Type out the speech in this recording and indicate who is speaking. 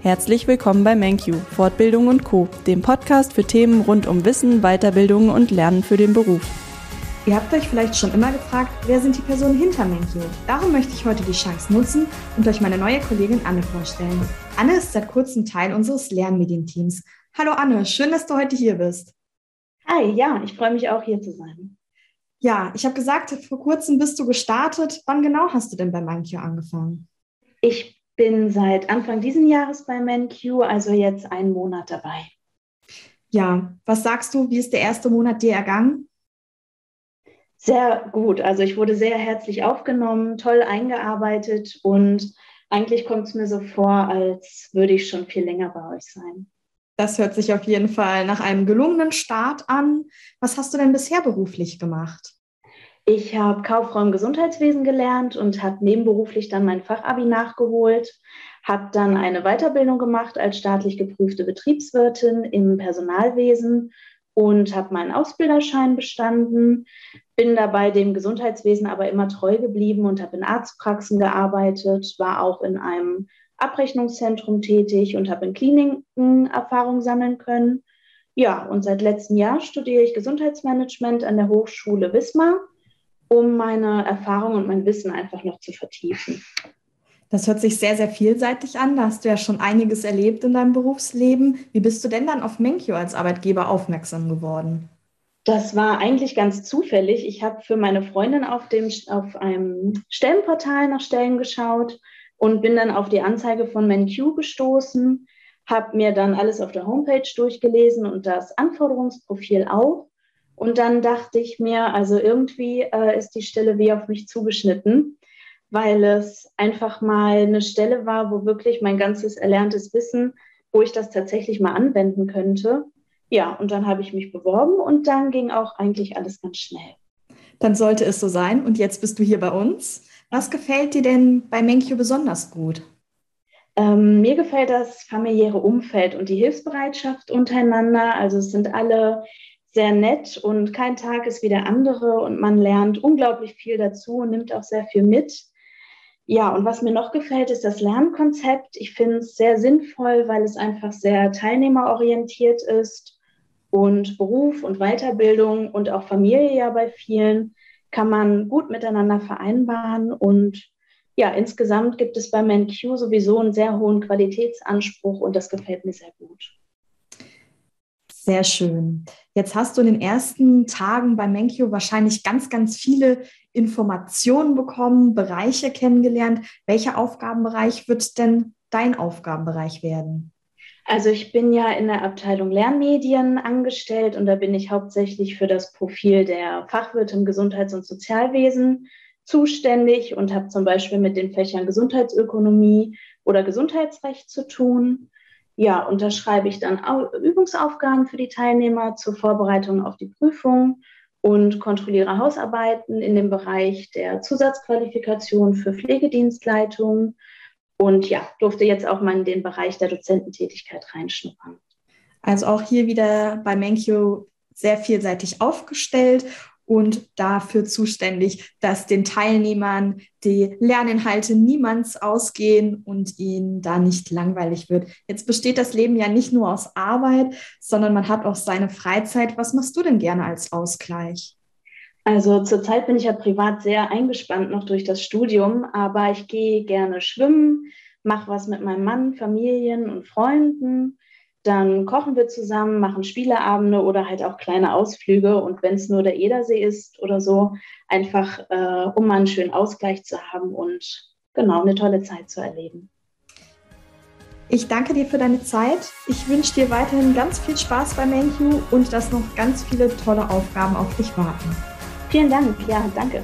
Speaker 1: Herzlich willkommen bei MenQ, Fortbildung und Co., dem Podcast für Themen rund um Wissen, Weiterbildung und Lernen für den Beruf.
Speaker 2: Ihr habt euch vielleicht schon immer gefragt, wer sind die Personen hinter MenQ? Darum möchte ich heute die Chance nutzen und euch meine neue Kollegin Anne vorstellen. Anne ist seit kurzem Teil unseres Lernmedienteams. Hallo Anne, schön, dass du heute hier bist.
Speaker 3: Hi, ja, ich freue mich auch hier zu sein.
Speaker 2: Ja, ich habe gesagt, vor kurzem bist du gestartet. Wann genau hast du denn bei MenQ angefangen?
Speaker 3: Ich bin seit Anfang diesen Jahres bei MenQ, also jetzt einen Monat dabei.
Speaker 2: Ja, was sagst du, wie ist der erste Monat dir ergangen?
Speaker 3: Sehr gut. Also ich wurde sehr herzlich aufgenommen, toll eingearbeitet und eigentlich kommt es mir so vor, als würde ich schon viel länger bei euch sein.
Speaker 2: Das hört sich auf jeden Fall nach einem gelungenen Start an. Was hast du denn bisher beruflich gemacht?
Speaker 3: Ich habe Kauffrau im Gesundheitswesen gelernt und habe nebenberuflich dann mein Fachabi nachgeholt, habe dann eine Weiterbildung gemacht als staatlich geprüfte Betriebswirtin im Personalwesen und habe meinen Ausbilderschein bestanden, bin dabei dem Gesundheitswesen aber immer treu geblieben und habe in Arztpraxen gearbeitet, war auch in einem Abrechnungszentrum tätig und habe in Kliniken Erfahrung sammeln können. Ja, und seit letztem Jahr studiere ich Gesundheitsmanagement an der Hochschule Wismar um meine Erfahrung und mein Wissen einfach noch zu vertiefen.
Speaker 2: Das hört sich sehr, sehr vielseitig an. Da hast du ja schon einiges erlebt in deinem Berufsleben. Wie bist du denn dann auf Menkyo als Arbeitgeber aufmerksam geworden?
Speaker 3: Das war eigentlich ganz zufällig. Ich habe für meine Freundin auf, dem, auf einem Stellenportal nach Stellen geschaut und bin dann auf die Anzeige von MenQ gestoßen, habe mir dann alles auf der Homepage durchgelesen und das Anforderungsprofil auch und dann dachte ich mir, also irgendwie äh, ist die Stelle wie auf mich zugeschnitten, weil es einfach mal eine Stelle war, wo wirklich mein ganzes erlerntes Wissen, wo ich das tatsächlich mal anwenden könnte. Ja, und dann habe ich mich beworben und dann ging auch eigentlich alles ganz schnell.
Speaker 2: Dann sollte es so sein. Und jetzt bist du hier bei uns. Was gefällt dir denn bei Menkyo besonders gut?
Speaker 3: Ähm, mir gefällt das familiäre Umfeld und die Hilfsbereitschaft untereinander. Also es sind alle sehr nett und kein Tag ist wie der andere und man lernt unglaublich viel dazu und nimmt auch sehr viel mit. Ja, und was mir noch gefällt, ist das Lernkonzept. Ich finde es sehr sinnvoll, weil es einfach sehr teilnehmerorientiert ist und Beruf und Weiterbildung und auch Familie ja bei vielen kann man gut miteinander vereinbaren und ja, insgesamt gibt es bei MenQ sowieso einen sehr hohen Qualitätsanspruch und das gefällt mir sehr gut.
Speaker 2: Sehr schön. Jetzt hast du in den ersten Tagen bei Menkyo wahrscheinlich ganz, ganz viele Informationen bekommen, Bereiche kennengelernt. Welcher Aufgabenbereich wird denn dein Aufgabenbereich werden?
Speaker 3: Also ich bin ja in der Abteilung Lernmedien angestellt und da bin ich hauptsächlich für das Profil der Fachwirte im Gesundheits- und Sozialwesen zuständig und habe zum Beispiel mit den Fächern Gesundheitsökonomie oder Gesundheitsrecht zu tun. Ja, und da schreibe ich dann Übungsaufgaben für die Teilnehmer zur Vorbereitung auf die Prüfung und kontrolliere Hausarbeiten in dem Bereich der Zusatzqualifikation für Pflegedienstleitungen und ja, durfte jetzt auch mal in den Bereich der Dozententätigkeit reinschnuppern.
Speaker 2: Also auch hier wieder bei Menkyo sehr vielseitig aufgestellt und dafür zuständig, dass den Teilnehmern die Lerninhalte niemands ausgehen und ihnen da nicht langweilig wird. Jetzt besteht das Leben ja nicht nur aus Arbeit, sondern man hat auch seine Freizeit. Was machst du denn gerne als Ausgleich?
Speaker 3: Also zurzeit bin ich ja privat sehr eingespannt noch durch das Studium, aber ich gehe gerne schwimmen, mache was mit meinem Mann, Familien und Freunden dann kochen wir zusammen, machen Spieleabende oder halt auch kleine Ausflüge. Und wenn es nur der Edersee ist oder so, einfach äh, um mal einen schönen Ausgleich zu haben und genau eine tolle Zeit zu erleben.
Speaker 2: Ich danke dir für deine Zeit. Ich wünsche dir weiterhin ganz viel Spaß bei MenQ und dass noch ganz viele tolle Aufgaben auf dich warten.
Speaker 3: Vielen Dank. Ja, danke.